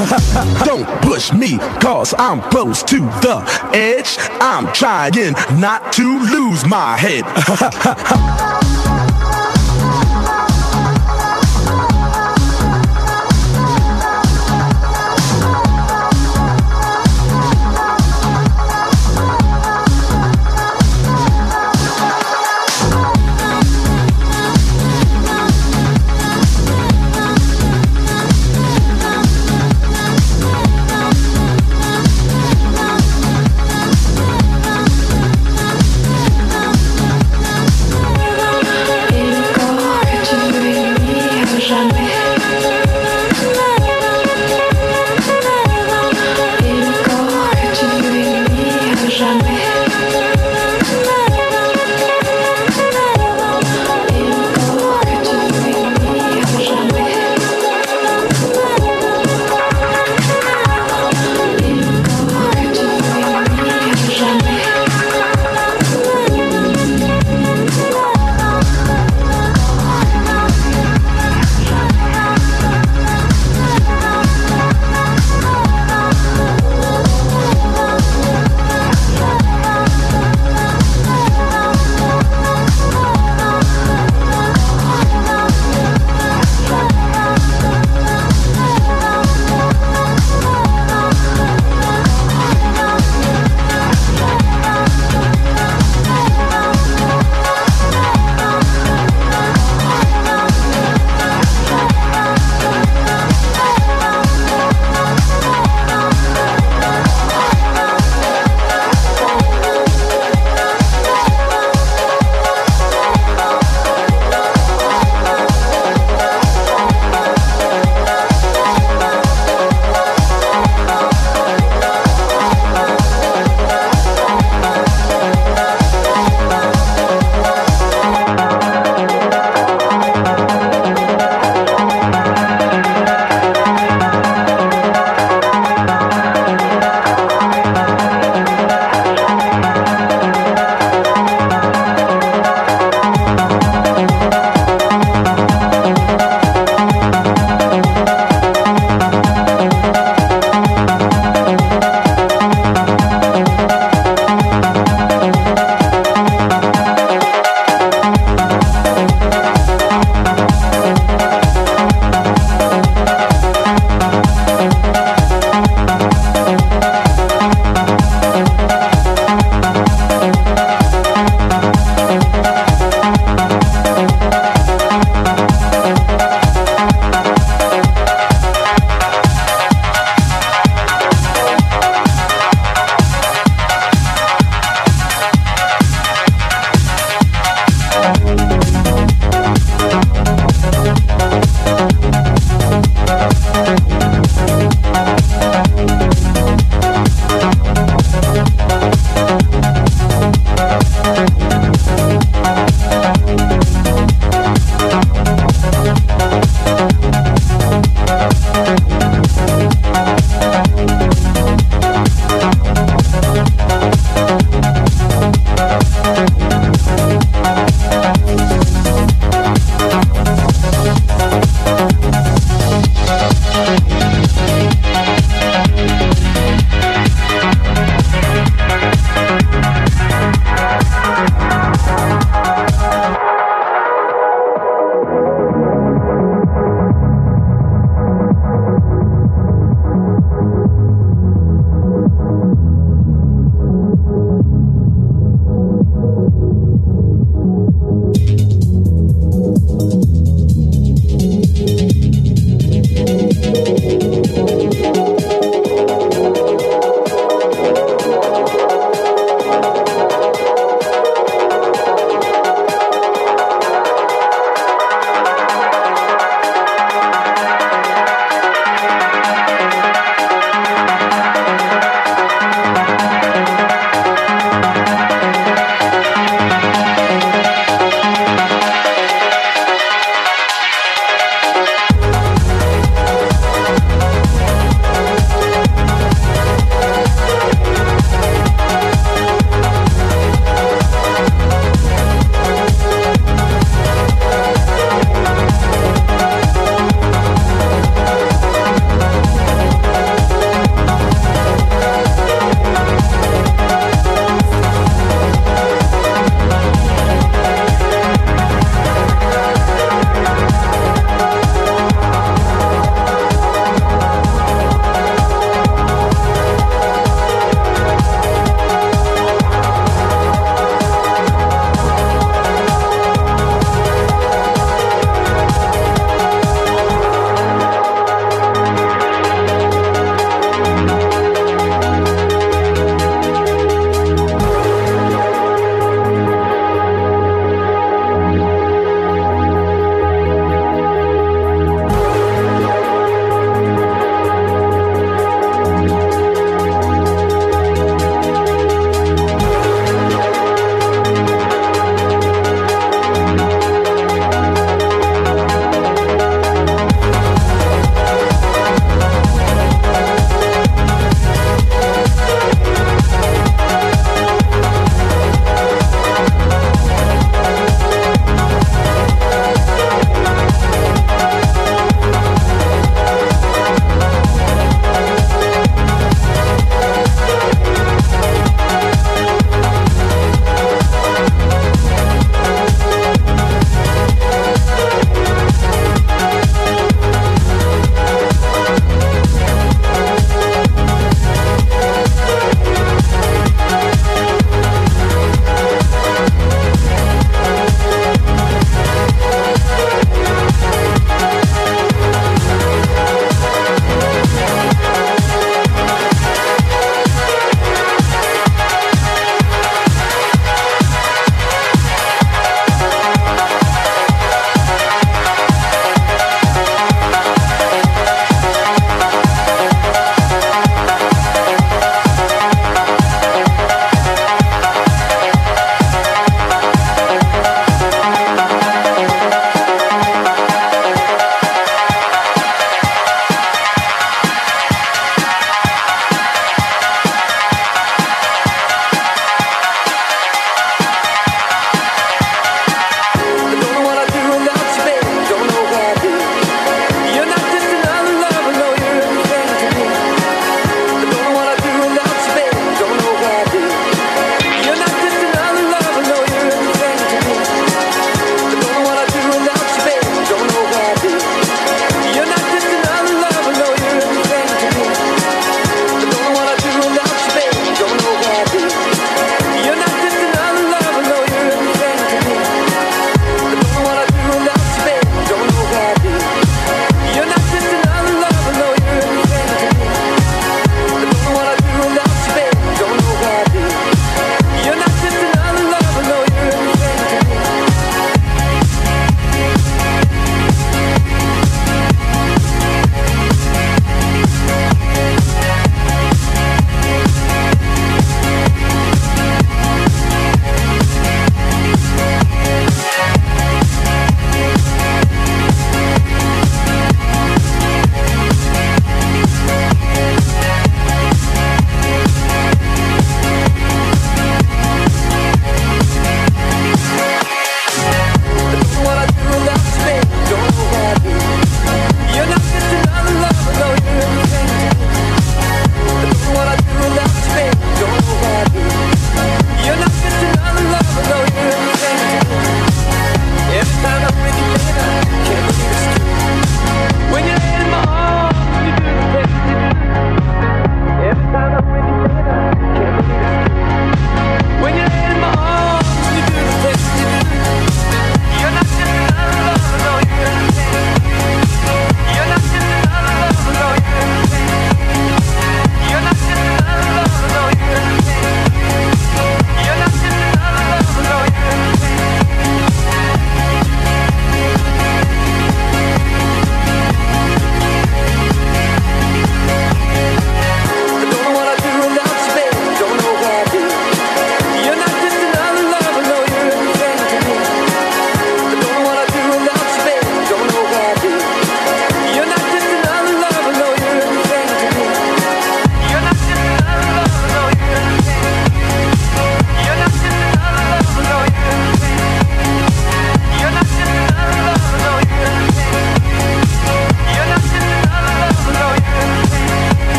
Don't push me, cause I'm close to the edge. I'm trying not to lose my head.